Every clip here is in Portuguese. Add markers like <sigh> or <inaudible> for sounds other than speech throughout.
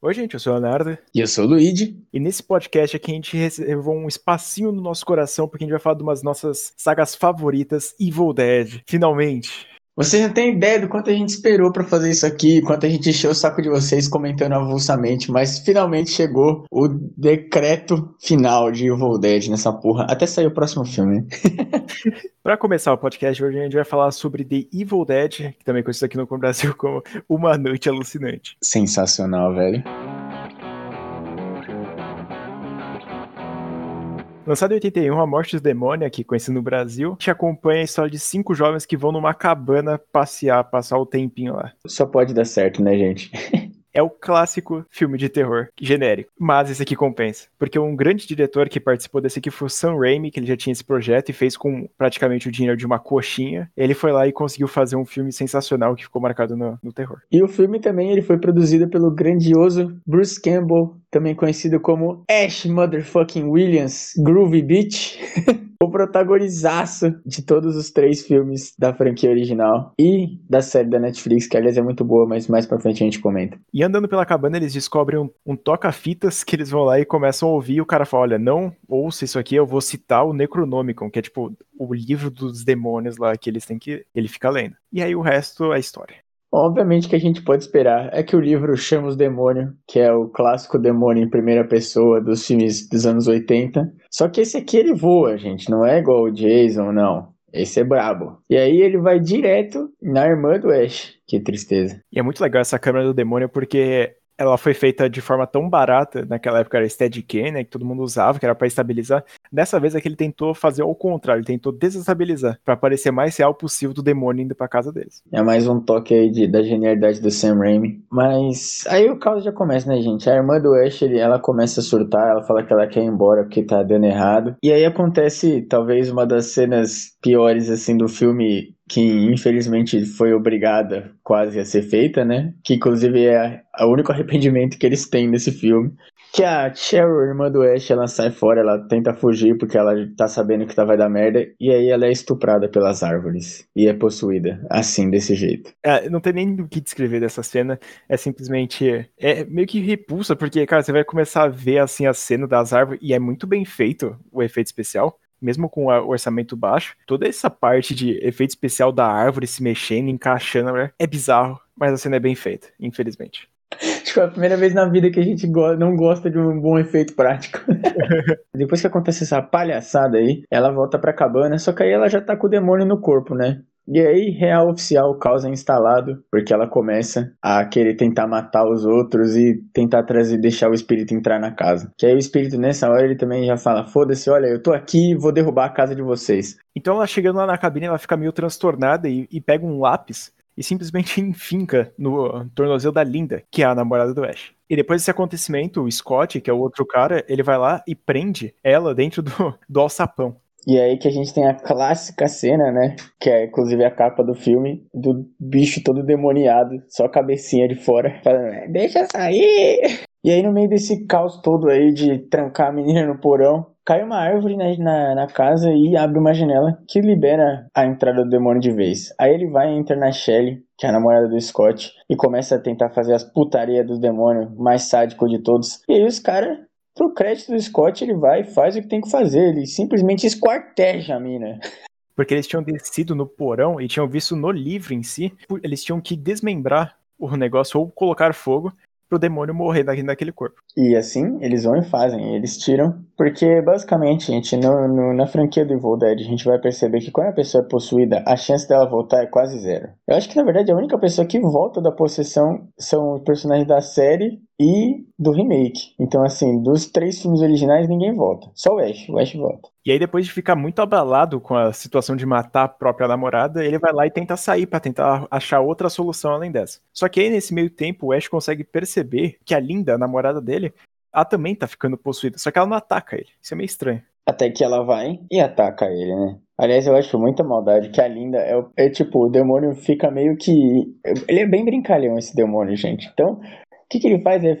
Oi, gente, eu sou o Leonardo. E eu sou o Luigi. E nesse podcast aqui a gente reservou um espacinho no nosso coração porque a gente vai falar de umas nossas sagas favoritas, Evil Dead. Finalmente. Você já tem ideia do quanto a gente esperou para fazer isso aqui, quanto a gente encheu o saco de vocês comentando avulsamente, mas finalmente chegou o decreto final de Evil Dead nessa porra. Até sair o próximo filme. <laughs> para começar o podcast hoje a gente vai falar sobre The Evil Dead, que também é conhecido aqui no Brasil como Uma Noite Alucinante. Sensacional, velho. Lançado em 81, A Morte dos Demônios, aqui conhecido no Brasil, te acompanha a história de cinco jovens que vão numa cabana passear, passar o tempinho lá. Só pode dar certo, né, gente? <laughs> é o clássico filme de terror genérico. Mas esse aqui compensa. Porque um grande diretor que participou desse aqui foi o Sam Raimi, que ele já tinha esse projeto e fez com praticamente o dinheiro de uma coxinha. Ele foi lá e conseguiu fazer um filme sensacional que ficou marcado no, no terror. E o filme também ele foi produzido pelo grandioso Bruce Campbell, também conhecido como Ash Motherfucking Williams, Groovy Beach. <laughs> o protagonizaço de todos os três filmes da franquia original e da série da Netflix, que aliás é muito boa, mas mais pra frente a gente comenta. E andando pela cabana, eles descobrem um, um toca-fitas que eles vão lá e começam a ouvir. E o cara fala: Olha, não ouça isso aqui, eu vou citar o Necronomicon, que é tipo o livro dos demônios lá que eles têm que. Ele fica lendo. E aí o resto é história. Obviamente que a gente pode esperar é que o livro chama os demônios, que é o clássico demônio em primeira pessoa dos filmes dos anos 80. Só que esse aqui ele voa, gente, não é igual o Jason, não. Esse é brabo. E aí ele vai direto na irmã do Ash. Que tristeza. E é muito legal essa câmera do demônio porque ela foi feita de forma tão barata, naquela época era Steadicam, né, que todo mundo usava, que era para estabilizar. Dessa vez é que ele tentou fazer ao contrário, ele tentou desestabilizar, para parecer mais real possível do demônio indo para casa deles. É mais um toque aí de, da genialidade do Sam Raimi. Mas aí o caos já começa, né, gente? A irmã do Ash, ela começa a surtar, ela fala que ela quer ir embora porque tá dando errado. E aí acontece talvez uma das cenas piores assim do filme que infelizmente foi obrigada quase a ser feita, né? Que inclusive é o único <laughs> arrependimento que eles têm nesse filme. Que a Cheryl, irmã do Ash, ela sai fora, ela tenta fugir porque ela tá sabendo que tá vai dar merda, e aí ela é estuprada pelas árvores e é possuída, assim, desse jeito. É, não tem nem o que descrever dessa cena, é simplesmente, é meio que repulsa, porque, cara, você vai começar a ver, assim, a cena das árvores, e é muito bem feito o efeito especial, mesmo com o orçamento baixo, toda essa parte de efeito especial da árvore se mexendo, encaixando, né, é bizarro, mas a cena é bem feita, infelizmente. Tipo, é a primeira vez na vida que a gente não gosta de um bom efeito prático. <laughs> Depois que acontece essa palhaçada aí, ela volta pra cabana, só que aí ela já tá com o demônio no corpo, né? E aí, real oficial, o caos é instalado, porque ela começa a querer tentar matar os outros e tentar trazer, deixar o espírito entrar na casa. Que aí o espírito, nessa hora, ele também já fala: foda-se, olha, eu tô aqui vou derrubar a casa de vocês. Então ela chegando lá na cabine, ela fica meio transtornada e, e pega um lápis e simplesmente <laughs> enfinca no tornozelo da Linda, que é a namorada do Ash. E depois desse acontecimento, o Scott, que é o outro cara, ele vai lá e prende ela dentro do, do alçapão. E aí que a gente tem a clássica cena, né? Que é inclusive a capa do filme, do bicho todo demoniado, só a cabecinha de fora, falando, é, deixa sair! E aí no meio desse caos todo aí de trancar a menina no porão, cai uma árvore na, na, na, casa e abre uma janela que libera a entrada do demônio de vez. Aí ele vai e entra na Shelly, que é a namorada do Scott, e começa a tentar fazer as putaria do demônio mais sádico de todos. E aí os caras pro crédito do Scott, ele vai e faz o que tem que fazer. Ele simplesmente esquarteja a mina. Porque eles tinham descido no porão e tinham visto no livro em si, eles tinham que desmembrar o negócio ou colocar fogo pro demônio morrer naquele corpo. E assim, eles vão e fazem, eles tiram, porque basicamente, gente, no, no, na franquia do Evil Dead, a gente vai perceber que quando a pessoa é possuída, a chance dela voltar é quase zero. Eu acho que na verdade a única pessoa que volta da possessão são os personagens da série e do remake. Então, assim, dos três filmes originais, ninguém volta. Só o Ash. O Ash volta. E aí, depois de ficar muito abalado com a situação de matar a própria namorada, ele vai lá e tenta sair para tentar achar outra solução além dessa. Só que aí, nesse meio tempo, o Ash consegue perceber que a Linda, a namorada dele, ela também tá ficando possuída. Só que ela não ataca ele. Isso é meio estranho. Até que ela vai e ataca ele, né? Aliás, eu acho muita maldade que a Linda é, é tipo, o demônio fica meio que. Ele é bem brincalhão, esse demônio, gente. Então, que, que ele faz? É,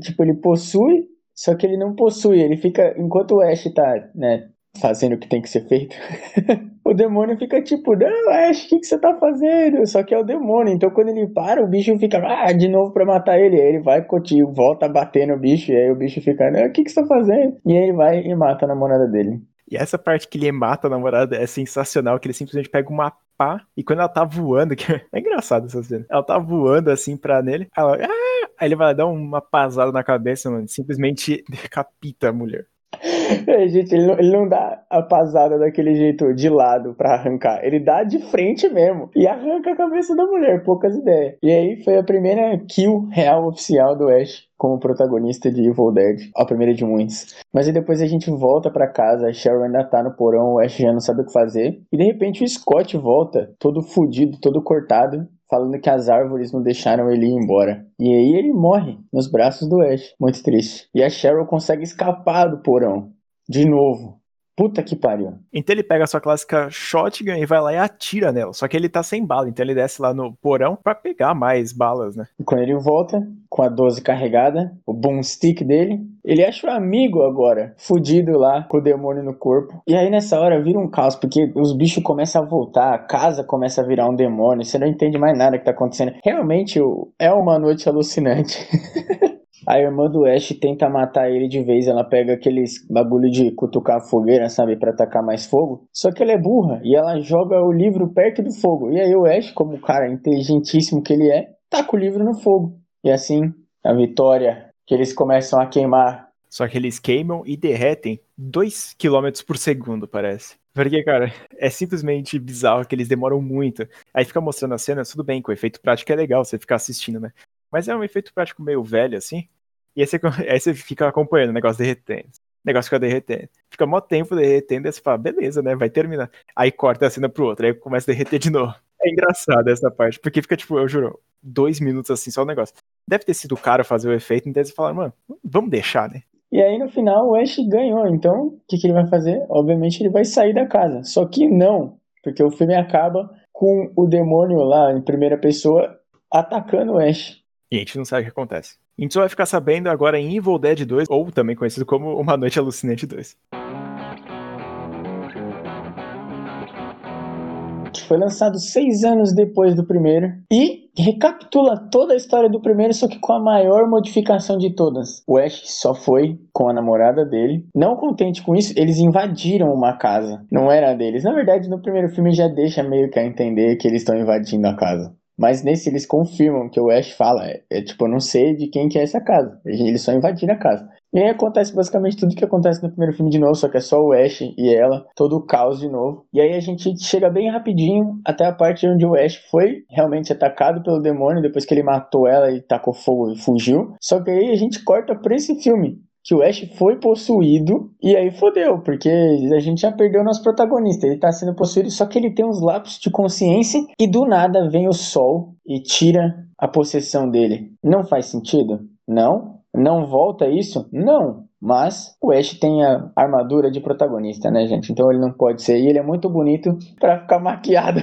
tipo, ele possui, só que ele não possui. Ele fica, enquanto o Ash tá, né, fazendo o que tem que ser feito, <laughs> o demônio fica tipo, não, Ash, o que, que você tá fazendo? Só que é o demônio. Então quando ele para, o bicho fica, ah, de novo pra matar ele. Aí ele vai contigo, volta a bater no bicho. E aí o bicho fica, não, o que, que você tá fazendo? E aí ele vai e mata a namorada dele. E essa parte que ele mata a namorada é sensacional, que ele simplesmente pega uma pá e quando ela tá voando, <laughs> que é engraçado essa cena, ela tá voando assim pra nele, ela, ah! aí ele vai dar uma pasada na cabeça, mano, simplesmente decapita a mulher. É, gente, ele não, ele não dá a pasada daquele jeito de lado pra arrancar. Ele dá de frente mesmo. E arranca a cabeça da mulher, poucas ideias. E aí foi a primeira kill real oficial do Ash como protagonista de Evil Dead, a primeira de muitos. Mas aí depois a gente volta para casa, a Cheryl ainda tá no porão, o Ash já não sabe o que fazer, e de repente o Scott volta, todo fudido, todo cortado, falando que as árvores não deixaram ele ir embora. E aí ele morre nos braços do Ash, muito triste. E a Cheryl consegue escapar do porão, de novo. Puta que pariu. Então ele pega a sua clássica shotgun e vai lá e atira nela. Só que ele tá sem bala, então ele desce lá no porão para pegar mais balas, né? E quando ele volta, com a 12 carregada, o boomstick dele, ele acha o um amigo agora, fudido lá, com o demônio no corpo. E aí nessa hora vira um caos, porque os bichos começam a voltar, a casa começa a virar um demônio, você não entende mais nada que tá acontecendo. Realmente é uma noite alucinante. <laughs> A irmã do Ash tenta matar ele de vez, ela pega aqueles bagulho de cutucar a fogueira, sabe, para atacar mais fogo. Só que ela é burra e ela joga o livro perto do fogo. E aí o Ash, como cara inteligentíssimo que ele é, taca o livro no fogo. E assim, a vitória que eles começam a queimar. Só que eles queimam e derretem 2 km por segundo, parece. Porque, cara, é simplesmente bizarro que eles demoram muito. Aí fica mostrando a cena, tudo bem, com o efeito prático é legal você ficar assistindo, né? Mas é um efeito prático meio velho, assim. E aí você, <laughs> aí você fica acompanhando o negócio derretendo. O negócio fica derretendo. Fica mó tempo derretendo, e você fala, beleza, né? Vai terminar. Aí corta a cena pro outro, aí começa a derreter de <laughs> novo. É engraçado essa parte, porque fica, tipo, eu juro, dois minutos assim, só o negócio. Deve ter sido caro fazer o efeito, então eles falaram, mano, vamos deixar, né? E aí no final o Ash ganhou, então o que, que ele vai fazer? Obviamente ele vai sair da casa. Só que não, porque o filme acaba com o demônio lá em primeira pessoa atacando o Ash. E a gente não sabe o que acontece. A gente só vai ficar sabendo agora em Evil Dead 2, ou também conhecido como Uma Noite Alucinante 2. Que foi lançado seis anos depois do primeiro. E recapitula toda a história do primeiro, só que com a maior modificação de todas. O Ash só foi com a namorada dele. Não contente com isso, eles invadiram uma casa. Não era deles. Na verdade, no primeiro filme já deixa meio que a entender que eles estão invadindo a casa. Mas nesse eles confirmam que o Ash fala, é, é, tipo, eu não sei de quem que é essa casa. Eles só invadiram a casa. E aí acontece basicamente tudo que acontece no primeiro filme de novo, só que é só o Ash e ela, todo o caos de novo. E aí a gente chega bem rapidinho até a parte onde o Ash foi realmente atacado pelo demônio, depois que ele matou ela e tacou fogo e fugiu. Só que aí a gente corta pra esse filme, que o Ash foi possuído e aí fodeu, porque a gente já perdeu nosso protagonista. Ele tá sendo possuído, só que ele tem uns lapsos de consciência e do nada vem o sol e tira a possessão dele. Não faz sentido? Não. Não volta isso? Não. Mas o Ash tem a armadura de protagonista, né, gente? Então ele não pode ser. E ele é muito bonito para ficar <laughs> maquiado.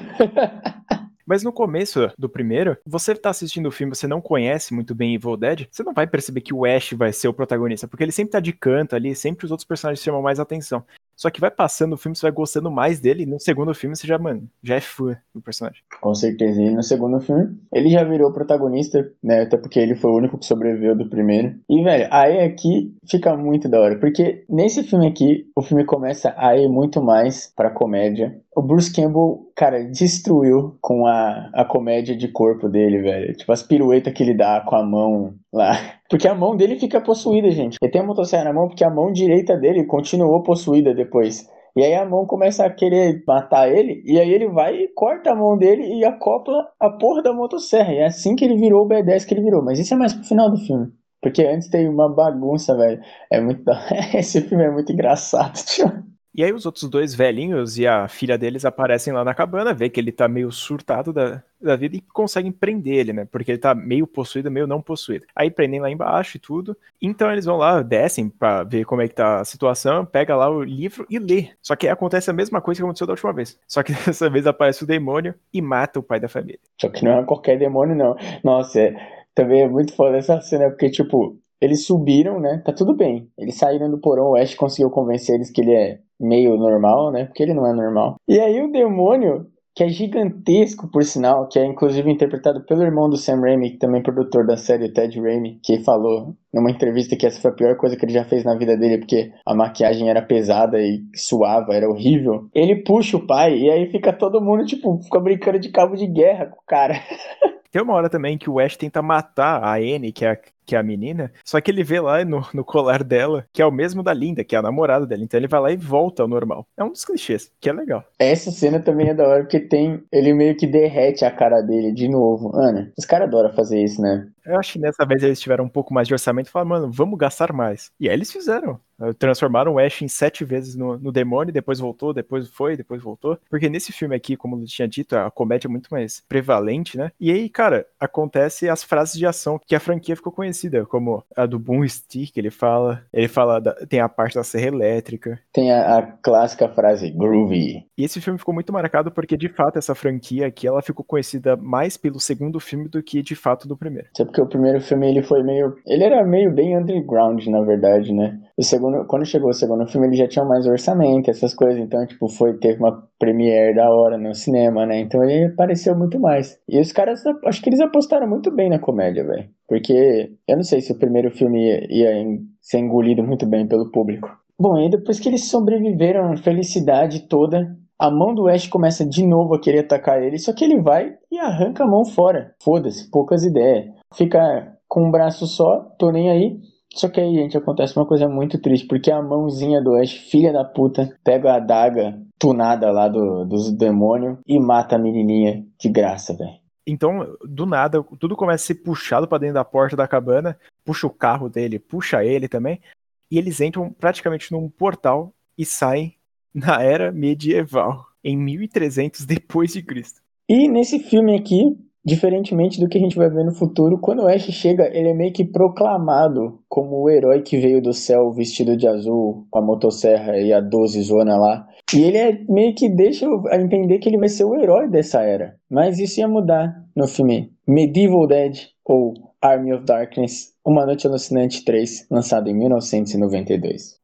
Mas no começo do primeiro, você tá assistindo o filme, você não conhece muito bem Evil Dead, você não vai perceber que o Ash vai ser o protagonista, porque ele sempre tá de canto ali, sempre os outros personagens chamam mais atenção. Só que vai passando o filme, você vai gostando mais dele, e no segundo filme você já, mano, já é fã do personagem. Com certeza. E no segundo filme, ele já virou protagonista, né? Até porque ele foi o único que sobreviveu do primeiro. E, velho, aí aqui fica muito da hora. Porque nesse filme aqui, o filme começa a ir muito mais pra comédia. O Bruce Campbell, cara, destruiu com a, a comédia de corpo dele, velho. Tipo, as piruetas que ele dá com a mão lá. <laughs> Porque a mão dele fica possuída, gente. Ele tem a motosserra na mão porque a mão direita dele continuou possuída depois. E aí a mão começa a querer matar ele, e aí ele vai e corta a mão dele e acopla a porra da motosserra. E é assim que ele virou o B10 que ele virou. Mas isso é mais pro final do filme. Porque antes tem uma bagunça, velho. É muito. <laughs> Esse filme é muito engraçado, <laughs> tio. E aí os outros dois velhinhos e a filha deles aparecem lá na cabana, vê que ele tá meio surtado da, da vida e conseguem prender ele, né? Porque ele tá meio possuído, meio não possuído. Aí prendem lá embaixo e tudo. Então eles vão lá, descem pra ver como é que tá a situação, pega lá o livro e lê. Só que acontece a mesma coisa que aconteceu da última vez. Só que <laughs> dessa vez aparece o demônio e mata o pai da família. Só que não é qualquer demônio, não. Nossa, é, também é muito foda essa cena, porque, tipo, Eles subiram, né? Tá tudo bem. Eles saíram do porão, o Ash conseguiu convencer eles que ele é meio normal, né? Porque ele não é normal. E aí o demônio que é gigantesco, por sinal, que é inclusive interpretado pelo irmão do Sam Raimi, que também é produtor da série, o Ted Raimi, que falou numa entrevista que essa foi a pior coisa que ele já fez na vida dele, porque a maquiagem era pesada e suava, era horrível. Ele puxa o pai e aí fica todo mundo, tipo, fica brincando de cabo de guerra com o cara. <laughs> Tem uma hora também que o Ash tenta matar a Anne, que é a que é a menina, só que ele vê lá no, no colar dela, que é o mesmo da Linda, que é a namorada dela. Então ele vai lá e volta ao normal. É um dos clichês, que é legal. Essa cena também é da hora, porque tem. Ele meio que derrete a cara dele de novo. Ana, os caras adoram fazer isso, né? Eu acho que nessa vez eles tiveram um pouco mais de orçamento e falaram, mano, vamos gastar mais. E aí eles fizeram. Transformaram o Ash em sete vezes no, no demônio, depois voltou, depois foi, depois voltou. Porque nesse filme aqui, como eu tinha dito, a comédia é muito mais prevalente, né? E aí, cara, acontece as frases de ação que a franquia ficou conhecida, como a do Boom Stick, ele fala. Ele fala, da, tem a parte da serra elétrica. Tem a, a clássica frase, groovy. E esse filme ficou muito marcado porque, de fato, essa franquia aqui, ela ficou conhecida mais pelo segundo filme do que, de fato, do primeiro. Até porque o primeiro filme, ele foi meio... Ele era meio bem underground, na verdade, né? O segundo, quando chegou o segundo filme, ele já tinha mais orçamento, essas coisas. Então, tipo, foi, teve uma premiere da hora no cinema, né? Então ele apareceu muito mais. E os caras, acho que eles apostaram muito bem na comédia, velho. Porque eu não sei se o primeiro filme ia, ia ser engolido muito bem pelo público. Bom, e depois que eles sobreviveram a felicidade toda, a mão do Ash começa de novo a querer atacar ele, só que ele vai e arranca a mão fora. Foda-se, poucas ideias. Fica com um braço só, tô nem aí. Só que aí, gente, acontece uma coisa muito triste, porque a mãozinha do Ash, filha da puta, pega a adaga tunada lá do, dos demônios e mata a menininha de graça, velho. Então, do nada, tudo começa a ser puxado para dentro da porta da cabana, puxa o carro dele, puxa ele também, e eles entram praticamente num portal e saem na era medieval, em 1300 depois de Cristo. E nesse filme aqui, Diferentemente do que a gente vai ver no futuro, quando o Ash chega, ele é meio que proclamado como o herói que veio do céu vestido de azul, com a motosserra e a 12 zona lá. E ele é meio que deixa a entender que ele vai ser o herói dessa era. Mas isso ia mudar no filme Medieval Dead ou Army of Darkness, Uma Noite Alucinante 3, lançado em 1992.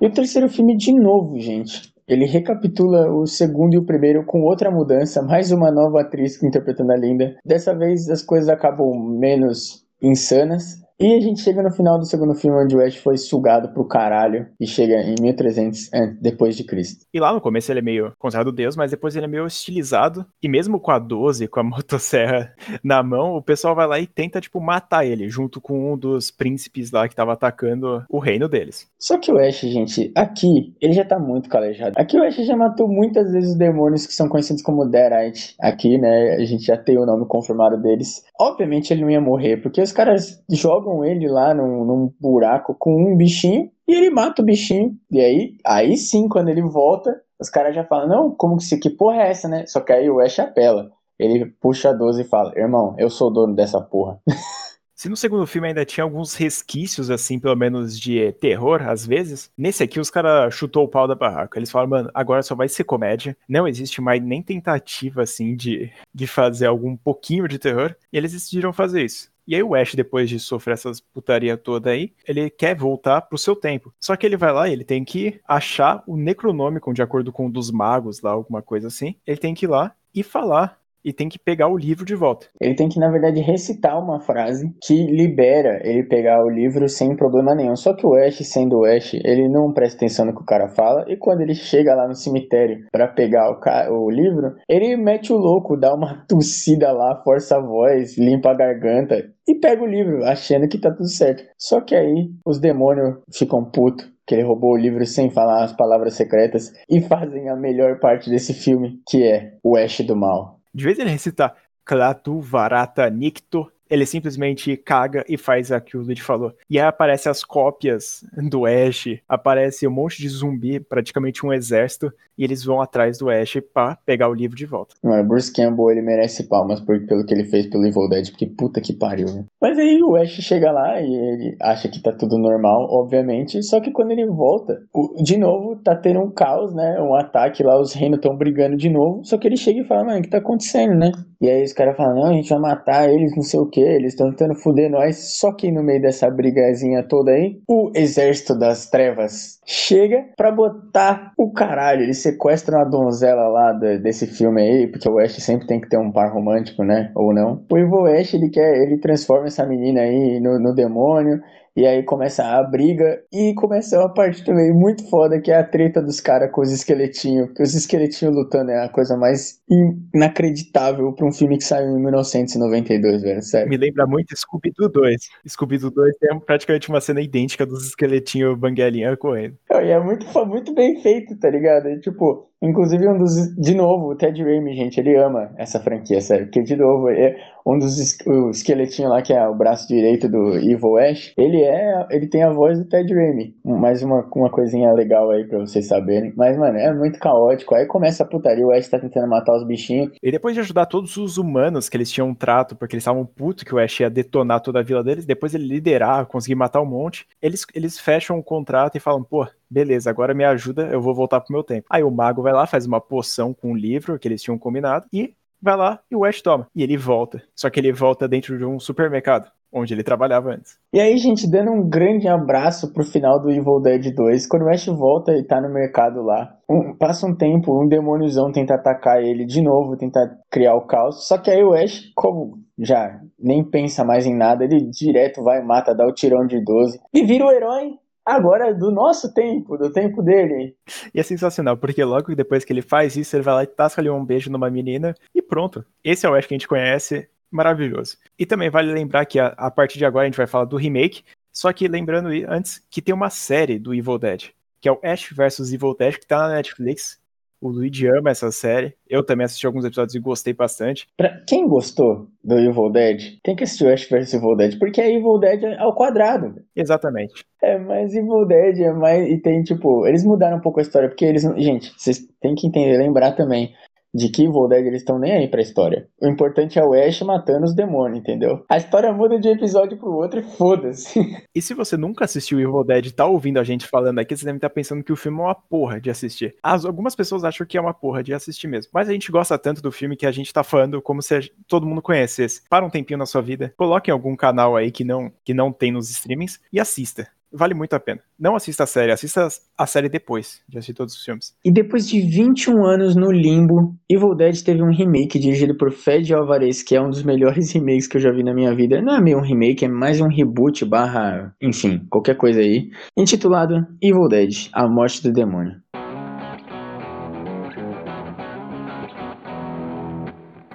E o terceiro filme, de novo, gente, ele recapitula o segundo e o primeiro com outra mudança, mais uma nova atriz interpretando a Linda. Dessa vez as coisas acabam menos insanas, e a gente chega no final do segundo filme, onde o Ash foi sugado pro caralho e chega em 1300 depois de Cristo. E lá no começo ele é meio considerado Deus, mas depois ele é meio estilizado. E mesmo com a 12, com a <laughs> motosserra na mão, o pessoal vai lá e tenta, tipo, matar ele, junto com um dos príncipes lá que tava atacando o reino deles. Só que o Ash, gente, aqui, ele já tá muito calejado. Aqui o Ash já matou muitas vezes os demônios que são conhecidos como Deadite. Aqui, né, a gente já tem o nome confirmado deles. Obviamente ele não ia morrer, porque os caras jogam jogam ele lá num, num buraco com um bichinho e ele mata o bichinho. E aí, aí sim, quando ele volta, os caras já falam, não, como que, se, que porra é essa, né? Só que aí o Ash apela. Ele puxa a 12 e fala, irmão, eu sou dono dessa porra. <laughs> Se no segundo filme ainda tinha alguns resquícios, assim, pelo menos de terror, às vezes, nesse aqui os caras chutou o pau da barraca. Eles falaram, mano, agora só vai ser comédia. Não existe mais nem tentativa, assim, de, de fazer algum pouquinho de terror. E eles decidiram fazer isso. E aí o Ash, depois de sofrer essas putaria toda aí, ele quer voltar pro seu tempo. Só que ele vai lá e ele tem que achar o Necronômico, de acordo com um dos magos lá, alguma coisa assim. Ele tem que ir lá e falar e tem que pegar o livro de volta. Ele tem que, na verdade, recitar uma frase que libera ele pegar o livro sem problema nenhum. Só que o Ash, sendo o Ash, ele não presta atenção no que o cara fala, e quando ele chega lá no cemitério para pegar o, o, livro, ele mete o louco, dá uma <laughs> tossida lá, força a voz, limpa a garganta e pega o livro, achando que tá tudo certo. Só que aí os demônios ficam putos que ele roubou o livro sem falar as palavras secretas e fazem a melhor parte desse filme, que é o Ash do Mal. De vez ele recita Klatu Varata Nikto, ele simplesmente caga e faz aquilo que o Luigi falou. E aí aparece as cópias do Ash, aparece um monte de zumbi, praticamente um exército, e eles vão atrás do Ash pra pegar o livro de volta. Mano, Bruce Campbell, ele merece palmas por, pelo que ele fez pelo Evil Dead, porque puta que pariu, né? Mas aí o Ash chega lá e ele acha que tá tudo normal, obviamente, só que quando ele volta, o, de novo tá tendo um caos, né? Um ataque lá, os reinos estão brigando de novo, só que ele chega e fala, mano, o que tá acontecendo, né? E aí os caras falam, não, a gente vai matar eles, não sei o que, eles estão tentando fuder nós, só que no meio dessa brigazinha toda aí, o exército das trevas chega pra botar o caralho, eles sequestram a donzela lá desse filme aí, porque o Ash sempre tem que ter um par romântico, né? Ou não. O Evil Ash, ele quer, ele transforma essa menina aí no, no demônio, e aí começa a briga e começa uma parte também muito foda que é a treta dos caras com os esqueletinhos. Porque os esqueletinhos lutando é a coisa mais inacreditável pra um filme que saiu em 1992, velho. Sério. Me lembra muito Scooby-Doo 2. Scooby-Doo 2 tem praticamente uma cena idêntica dos esqueletinhos banguelinha correndo. E é muito, muito bem feito, tá ligado? E, tipo, Inclusive, um dos. De novo, o Ted Raimi, gente, ele ama essa franquia, sério. Porque, de novo, é um dos es, o esqueletinho lá, que é o braço direito do Evil Ash, ele é. Ele tem a voz do Ted Raimi. Mais uma, uma coisinha legal aí pra vocês saberem. Mas, mano, é muito caótico. Aí começa a putaria, o Ash tá tentando matar os bichinhos. E depois de ajudar todos os humanos que eles tinham um trato, porque eles estavam putos que o Ash ia detonar toda a vila deles, depois ele liderar, conseguir matar um monte, eles, eles fecham um contrato e falam, pô, beleza, agora me ajuda, eu vou voltar pro meu tempo. Aí o mago vai lá, faz uma poção com um livro que eles tinham combinado e vai lá e o Ash toma. E ele volta. Só que ele volta dentro de um supermercado, onde ele trabalhava antes. E aí, gente, dando um grande abraço pro final do Evil Dead 2, quando o Ash volta e tá no mercado lá, um, passa um tempo, um demôniozão tenta atacar ele de novo, tenta criar o caos. Só que aí o Ash, como já nem pensa mais em nada, ele direto vai, mata, dá o tirão de 12 e vira o herói agora do nosso tempo, do tempo dele. E é sensacional, porque logo depois que ele faz isso, ele vai lá e tasca ali um beijo numa menina e pronto. Esse é o Ash que a gente conhece, maravilhoso. E também vale lembrar que a, a partir de agora a gente vai falar do remake, só que lembrando antes que tem uma série do Evil Dead, que é o Ash vs Evil Dead, que tá na Netflix. O Luigi ama essa série. Eu também assisti alguns episódios e gostei bastante. Pra quem gostou do Evil Dead, tem que assistir o Ash vs Evil Dead, porque é Evil Dead ao quadrado. Exatamente. É mais Evil Dead, é mais. E tem, tipo, eles mudaram um pouco a história, porque eles. Gente, vocês têm que entender, lembrar também de que Evil Dead eles estão nem aí pra história. O importante é o Ash matando os demônios, entendeu? A história muda de episódio pro outro e foda-se. <laughs> E se você nunca assistiu Evil Dead e tá ouvindo a gente falando aqui, você deve estar pensando que o filme é uma porra de assistir. As, algumas pessoas acham que é uma porra de assistir mesmo. Mas a gente gosta tanto do filme que a gente tá falando como se a, todo mundo conhecesse. Para um tempinho na sua vida, coloque em algum canal aí que não, que não tem nos streamings e assista vale muito a pena. Não assista a série, assista a série depois de assistir todos os filmes. E depois de 21 anos no limbo, Evil Dead teve um remake dirigido por Fed Alvarez, que é um dos melhores <laughs> remakes que eu já vi na minha vida. Não é meio um remake, é mais um reboot barra, enfim, qualquer coisa aí. Intitulado Evil Dead, A Morte do Demônio.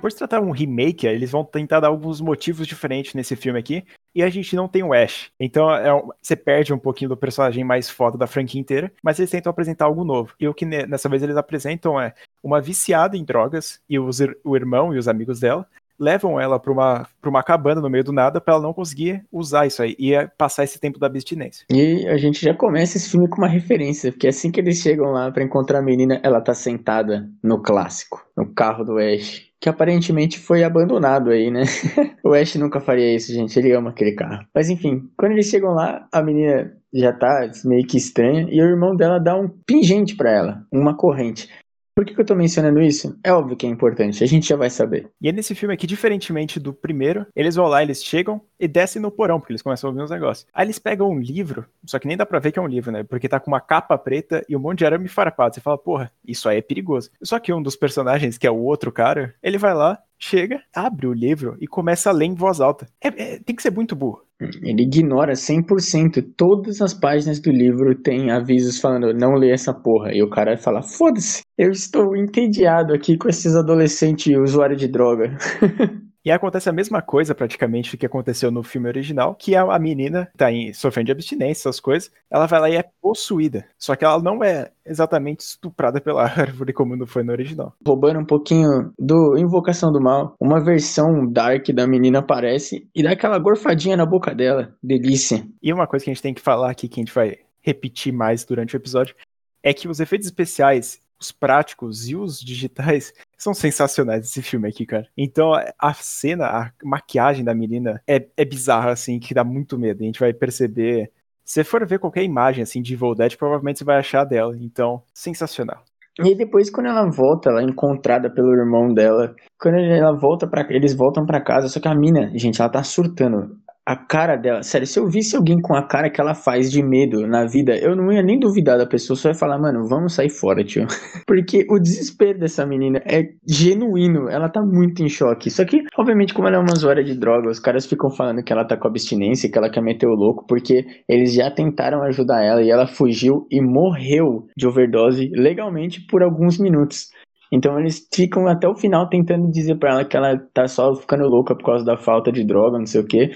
Por se tratar um remake, eles vão tentar dar alguns motivos diferentes nesse filme aqui, e a gente não tem o Ash. Então é, você perde um pouquinho do personagem mais foda da franquia inteira, mas eles tentam apresentar algo novo. E o que nessa vez eles apresentam é uma viciada em drogas e os, o irmão e os amigos dela levam ela para uma, pra uma cabana no meio do nada para ela não conseguir usar isso aí e passar esse tempo da abstinência. E a gente já começa esse filme com uma referência, porque assim que eles chegam lá para encontrar a menina, ela tá sentada no clássico, no carro do Ash, que aparentemente foi abandonado aí, né? <laughs> o Ash nunca faria isso, gente, ele ama aquele carro. Mas enfim, quando eles chegam lá, a menina já tá meio que estranha e o irmão dela dá um pingente para ela, uma corrente. Por que, que eu tô mencionando isso? É óbvio que é importante, a gente já vai saber. E é nesse filme aqui, diferentemente do primeiro, eles vão lá, eles chegam e descem no porão, porque eles começam a ouvir uns negócios. Aí eles pegam um livro, só que nem dá pra ver que é um livro, né? Porque tá com uma capa preta e um monte de arame farpado. Você fala, porra, isso aí é perigoso. Só que um dos personagens, que é o outro cara, ele vai lá, chega, abre o livro e começa a ler em voz alta. É, é, tem que ser muito burro. Ele ignora 100%. Todas as páginas do livro tem avisos falando não lê essa porra. E o cara fala, foda-se, eu estou entediado aqui com esses adolescentes usuários de droga. <laughs> E acontece a mesma coisa, praticamente, que aconteceu no filme original, que a menina tá em, sofrendo de abstinência, essas coisas, ela vai lá e é possuída. Só que ela não é exatamente estuprada pela <laughs> árvore como não foi no original. Roubando um pouquinho do Invocação do Mal, uma versão dark da menina aparece e dá aquela gorfadinha na boca dela. Delícia. E uma coisa que a gente tem que falar aqui, que a gente vai repetir mais durante o episódio, é que os efeitos especiais, os práticos e os digitais <laughs> são sensacionais esse filme aqui, cara. Então a cena, a maquiagem da menina é, é bizarra, assim, que dá muito medo. A gente vai perceber. Se você for ver qualquer imagem assim de Evil Dead, provavelmente você vai achar dela. Então, sensacional. E depois quando ela volta, ela é encontrada pelo irmão dela. Quando ela volta para eles voltam para casa, só que a mina, gente, ela tá surtando a cara dela, sério, se eu visse alguém com a cara que ela faz de medo na vida, eu não ia nem duvidar da pessoa, só ia falar, mano, vamos sair fora, tio. <laughs> Porque o desespero dessa menina é genuíno, ela tá muito em choque. Só que, obviamente, como ela é uma usuária de droga, os caras ficam falando que ela tá com abstinência, que ela quer meter o louco, porque eles já tentaram ajudar ela e ela fugiu e morreu de overdose legalmente por alguns minutos. Então eles ficam até o final tentando dizer para ela que ela tá só ficando louca por causa da falta de droga, não sei o que.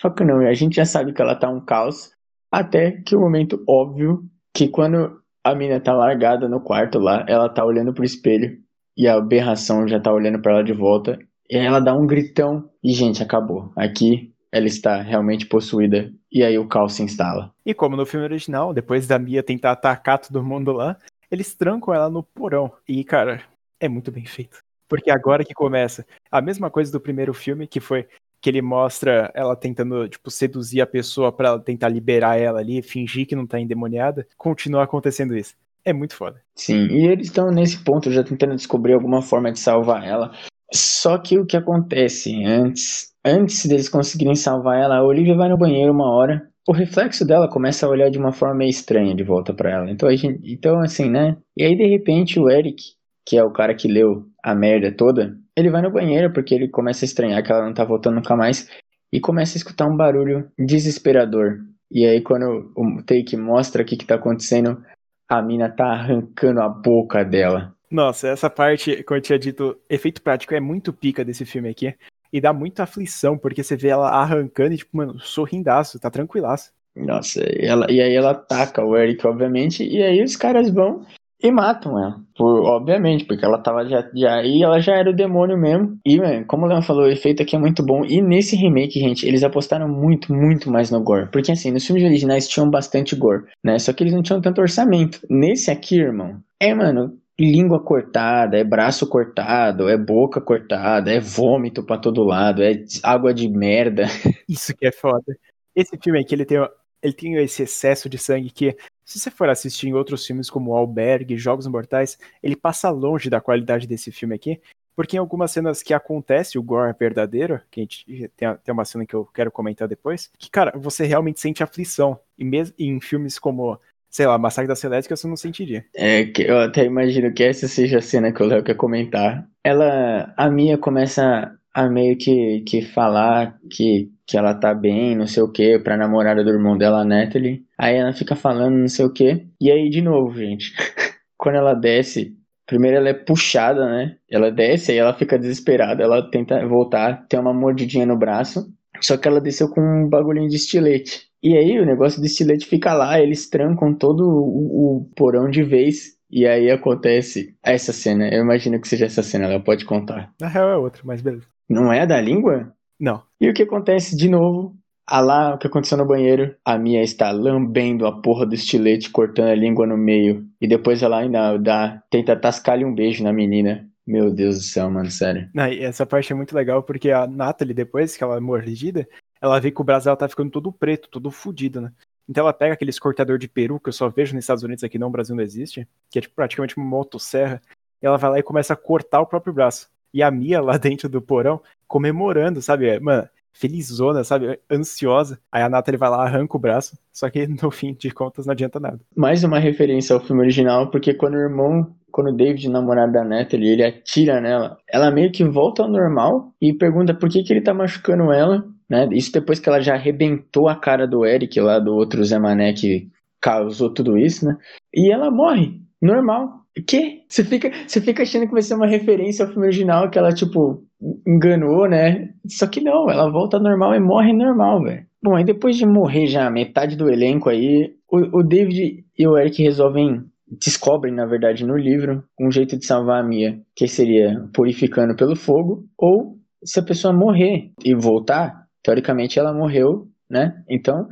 Só que não, a gente já sabe que ela tá um caos, até que o momento óbvio que quando a mina tá largada no quarto lá, ela tá olhando pro espelho e a aberração já tá olhando para ela de volta, e ela dá um gritão e gente, acabou. Aqui ela está realmente possuída e aí o caos se instala. E como no filme original, depois da Mia tentar atacar todo mundo lá, eles trancam ela no porão. E, cara, é muito bem feito. Porque agora que começa a mesma coisa do primeiro filme, que foi que ele mostra ela tentando, tipo, seduzir a pessoa para tentar liberar ela ali, fingir que não tá endemoniada, continua acontecendo isso. É muito foda. Sim, e eles estão nesse ponto já tentando descobrir alguma forma de salvar ela. Só que o que acontece antes, antes deles conseguirem salvar ela, a Olivia vai no banheiro uma hora, o reflexo dela começa a olhar de uma forma meio estranha de volta para ela. Então a gente, então assim, né? E aí de repente o Eric, que é o cara que leu a merda toda, ele vai no banheiro porque ele começa a estranhar que ela não tá voltando nunca mais e começa a escutar um barulho desesperador. E aí quando o take mostra o que, que tá acontecendo, a mina tá arrancando a boca dela. Nossa, essa parte, como eu tinha dito, efeito prático é muito pica desse filme aqui. E dá muita aflição, porque você vê ela arrancando e, tipo, mano, sorrindaço, tá tranquilaço. Nossa, e, ela, e aí ela ataca o Eric, obviamente, e aí os caras vão e matam ela. Por, obviamente, porque ela tava já, já aí, ela já era o demônio mesmo. E, mano, como o Leon falou, o efeito aqui é muito bom. E nesse remake, gente, eles apostaram muito, muito mais no gore. Porque assim, nos filmes originais tinham bastante gore, né? Só que eles não tinham tanto orçamento. Nesse aqui, irmão, é, mano, língua cortada, é braço cortado, é boca cortada, é vômito para todo lado, é água de merda. <laughs> Isso que é foda. Esse filme aqui, ele tem, ele tem esse excesso de sangue que se você for assistir em outros filmes como Albergue, Jogos Mortais, ele passa longe da qualidade desse filme aqui, porque em algumas cenas que acontece o gore verdadeiro, que a gente tem, tem uma cena que eu quero comentar depois, que, cara, você realmente sente aflição. E mesmo em filmes como, sei lá, Massacre da Celeste, você não sentiria. É, que eu até imagino que essa seja a cena que o Léo quer comentar. Ela, a Mia começa a meio que, que falar que, que ela tá bem, não sei o que, pra namorada do irmão dela, a Natalie. Aí ela fica falando não sei o que. E aí, de novo, gente, <laughs> quando ela desce, primeiro ela é puxada, né? Ela desce, aí ela fica desesperada, ela tenta voltar, tem uma mordidinha no braço. Só que ela desceu com um bagulhinho de estilete. E aí o negócio do estilete fica lá, eles trancam todo o, o porão de vez. E aí acontece essa cena. Eu imagino que seja essa cena, ela pode contar. Na real é outra, mas beleza. Não é a da língua? Não. E o que acontece de novo? Ah lá, o que aconteceu no banheiro? A Mia está lambendo a porra do estilete, cortando a língua no meio. E depois ela ainda dá, tenta tascar-lhe um beijo na menina. Meu Deus do céu, mano, sério. Essa parte é muito legal porque a Natalie, depois que ela é mordida, ela vê que o braço dela tá ficando todo preto, todo fudido, né? Então ela pega aqueles cortador de peru que eu só vejo nos Estados Unidos, aqui não, no Brasil não existe, que é tipo, praticamente uma motosserra. E ela vai lá e começa a cortar o próprio braço. E a Mia lá dentro do porão, comemorando, sabe? É, mano, felizona, sabe? Ansiosa. Aí a Natalie vai lá, arranca o braço. Só que no <laughs> fim de contas não adianta nada. Mais uma referência ao filme original, porque quando o irmão, quando o David, namorado da Natalie, ele atira nela, ela meio que volta ao normal e pergunta por que, que ele tá machucando ela, né? Isso depois que ela já arrebentou a cara do Eric lá, do outro Zé Mané que causou tudo isso, né? E ela morre, normal. Que? Você fica, você fica achando que vai ser uma referência ao filme original, que ela, tipo, enganou, né? Só que não, ela volta normal e morre normal, velho. Bom, aí depois de morrer já metade do elenco aí, o, o David e o Eric resolvem descobrem, na verdade, no livro, um jeito de salvar a Mia, que seria purificando pelo fogo, ou se a pessoa morrer e voltar, teoricamente ela morreu, né? Então,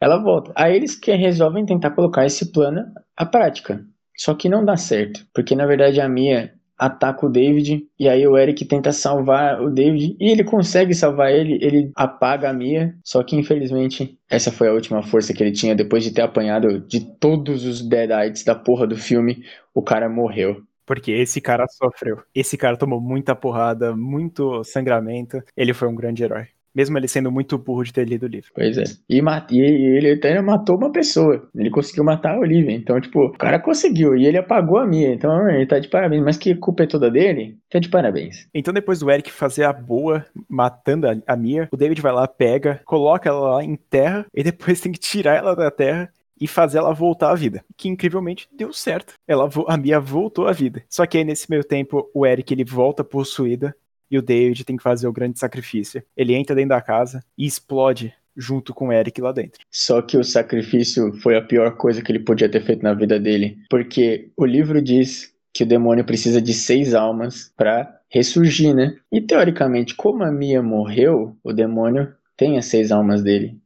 ela volta. Aí eles que resolvem tentar colocar esse plano à prática. Só que não dá certo, porque na verdade a Mia ataca o David e aí o Eric tenta salvar o David e ele consegue salvar ele, ele apaga a Mia, só que infelizmente essa foi a última força que ele tinha depois de ter apanhado de todos os Deadites da porra do filme, o cara morreu. Porque esse cara sofreu. Esse cara tomou muita porrada, muito sangramento. Ele foi um grande herói. Mesmo ele sendo muito burro de ter lido o livro. Pois é. E, e ele até matou uma pessoa. Ele conseguiu matar a Olivia. Então, tipo, o cara conseguiu. E ele apagou a minha. Então, ele tá de parabéns. Mas que culpa é toda dele? Tá de parabéns. Então, depois do Eric fazer a boa, matando a, a Mia, o David vai lá, pega, coloca ela lá em terra. <laughs> E depois tem que tirar ela da terra e fazer ela voltar à vida. Que incrivelmente deu certo. Ela a Mia voltou à vida. Só que aí nesse meio tempo o Eric ele volta possuída e o David tem que fazer o grande sacrifício. Ele entra dentro da casa e explode junto com o Eric lá dentro. Só que o sacrifício foi a pior coisa que ele podia ter feito na vida dele, porque o livro diz que o demônio precisa de seis almas para ressurgir, né? E teoricamente, como a Mia morreu, o demônio tem as seis almas dele.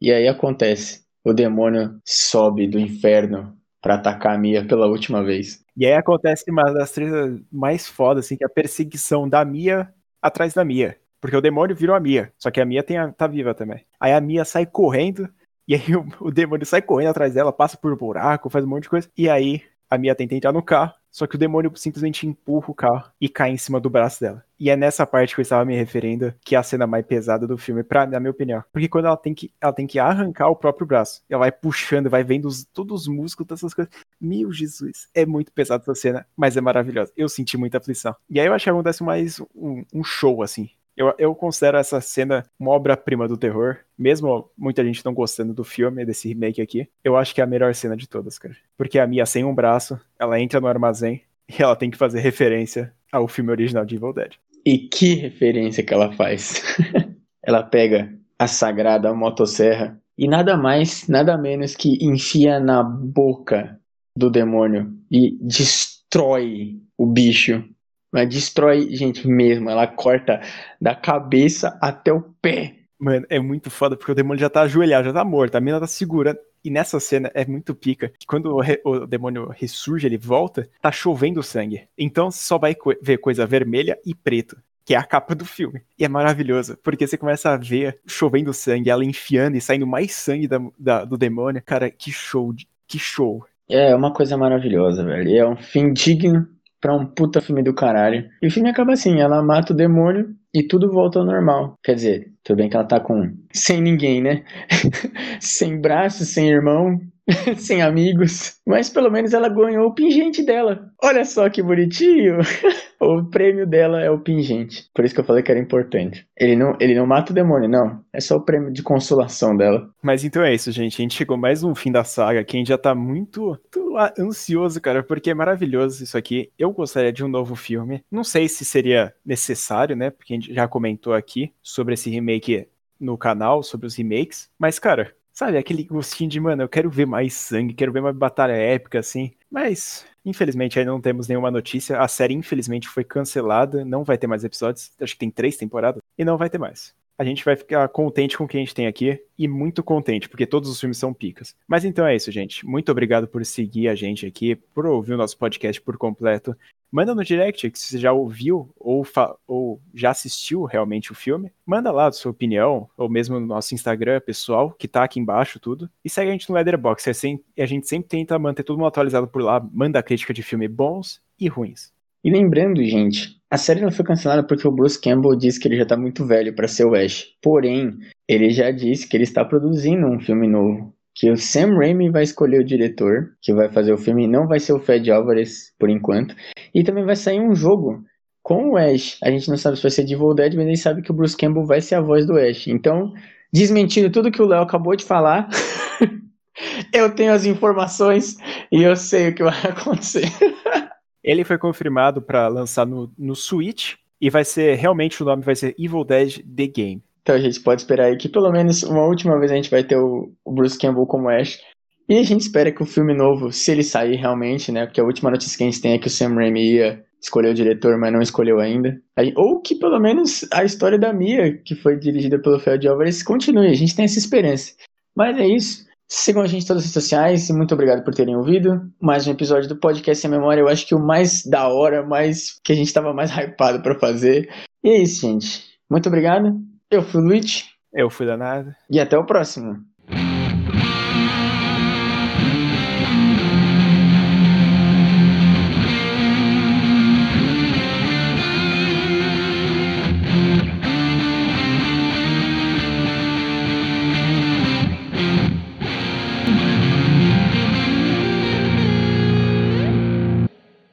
E aí acontece, o demônio sobe do inferno para atacar a Mia pela última vez. E aí acontece uma das tretas mais fodas, assim, que é a perseguição da Mia atrás da Mia. Porque o demônio virou a Mia, só que a Mia tem a, tá viva também. Aí a Mia sai correndo, e aí <laughs> o, o demônio sai correndo atrás dela, passa por buraco, faz um monte de coisa. E aí a Mia tenta entrar no carro, só que o demônio simplesmente empurra o carro e cai em cima do braço dela. E é nessa parte que eu estava me referindo que é a cena mais pesada do filme, pra, na minha opinião. Porque quando ela tem que, ela tem que arrancar o próprio braço, ela vai puxando, vai vendo os, todos os músculos, todas coisas. Meu Jesus, é muito pesado essa cena, mas é maravilhosa. Eu senti muita aflição. E aí eu achei que acontece mais um, um show, assim. Eu, eu considero essa cena uma obra-prima do terror. Mesmo muita gente não gostando do filme, desse remake aqui, eu acho que é a melhor cena de todas, cara. Porque a Mia sem um braço, ela entra no armazém <laughs> e ela tem que fazer referência ao filme original de Evil Dead. E que referência que ela faz. <laughs> ela pega a sagrada motosserra e nada mais, nada menos que enfia na boca do demônio e destrói o bicho ela destrói gente mesmo. Ela corta da cabeça até o pé. Mano, é muito foda porque o demônio já tá ajoelhado, já tá morto. A mina tá segurando. E nessa cena é muito pica que quando o, re, o, demônio ressurge, ele volta, tá chovendo sangue. Então você só vai co ver coisa vermelha e preto, que é a capa do filme. E é maravilhoso, porque você começa a ver chovendo sangue, ela enfiando e saindo mais sangue da, da, do demônio. Cara, que show, que show. É uma coisa maravilhosa, velho. É um fim digno pra um puta filme do caralho. E o filme acaba assim, ela mata o demônio e tudo volta ao normal. Quer dizer, tudo bem que ela tá com. sem ninguém, né? <laughs> sem braço, sem irmão, <laughs> sem amigos. Mas pelo menos ela ganhou o pingente dela. Olha só que bonitinho. <laughs> o prêmio dela é o pingente. Por isso que eu falei que era importante. Ele não, ele não mata o demônio, não. É só o prêmio de consolação dela. Mas então é isso, gente. A gente chegou mais um fim da saga que a gente já tá muito, muito ansioso, cara, porque é maravilhoso isso aqui. Eu gostaria de um novo filme. Não sei se seria necessário, né? Porque gente já comentou aqui sobre esse remake no canal, sobre os remakes. Mas, cara, Sabe, aquele gostinho de, mano, eu quero ver mais sangue, quero ver uma batalha épica, assim. Mas, infelizmente, ainda não temos nenhuma notícia. A série, infelizmente, foi cancelada. Não vai ter mais episódios. Acho que tem três temporadas. E não vai ter mais. A gente vai ficar contente com o que a gente tem aqui e muito contente, porque todos os filmes são picas. Mas então é isso, gente. Muito obrigado por seguir a gente aqui, por ouvir o nosso podcast por completo. Manda no direct se você já ouviu ou, ou já assistiu realmente o filme. Manda lá a sua opinião, ou mesmo no nosso Instagram pessoal, que tá aqui embaixo tudo. E segue a gente no Letterboxd. A gente sempre tenta manter todo mundo atualizado por lá. Manda crítica de filme bons e ruins. E lembrando, gente, a série não foi cancelada porque o Bruce Campbell disse que ele já tá muito velho para ser o Ash. Porém, ele já disse que ele está produzindo um filme novo que o Sam Raimi vai escolher o diretor que vai fazer o filme, não vai ser o Fed Alvarez por enquanto, e também vai sair um jogo com o Ash. A gente não sabe se vai ser de Evil Dead, mas a gente sabe que o Bruce Campbell vai ser a voz do Ash. Então, desmentindo tudo que o Léo acabou de falar, <laughs> eu tenho as informações e eu sei o que vai <laughs> acontecer. Ele foi confirmado para lançar no, no Switch E vai ser, realmente o nome vai ser Evil Dead The Game. Então a gente pode esperar aí que pelo menos uma última vez a gente vai ter o, o Bruce Campbell como Ash. E a gente espera que o filme novo, se ele sair realmente, né? Porque a última notícia que a gente tem é que o Sam Raimi ia escolher o diretor, mas não escolheu ainda. Ou que pelo menos a história da Mia, que foi dirigida pelo Feld Alvarez, continue. A gente tem essa esperança. Mas é isso. Sigam a gente em todas as redes sociais e muito obrigado por terem ouvido. Mais um episódio do Podcast Sem Memória. Eu acho que o mais da hora, mais que a gente tava mais <laughs> hypado para fazer. E é isso, gente. Muito obrigado. Eu fui o Luiz. Eu fui danado. E até o próximo.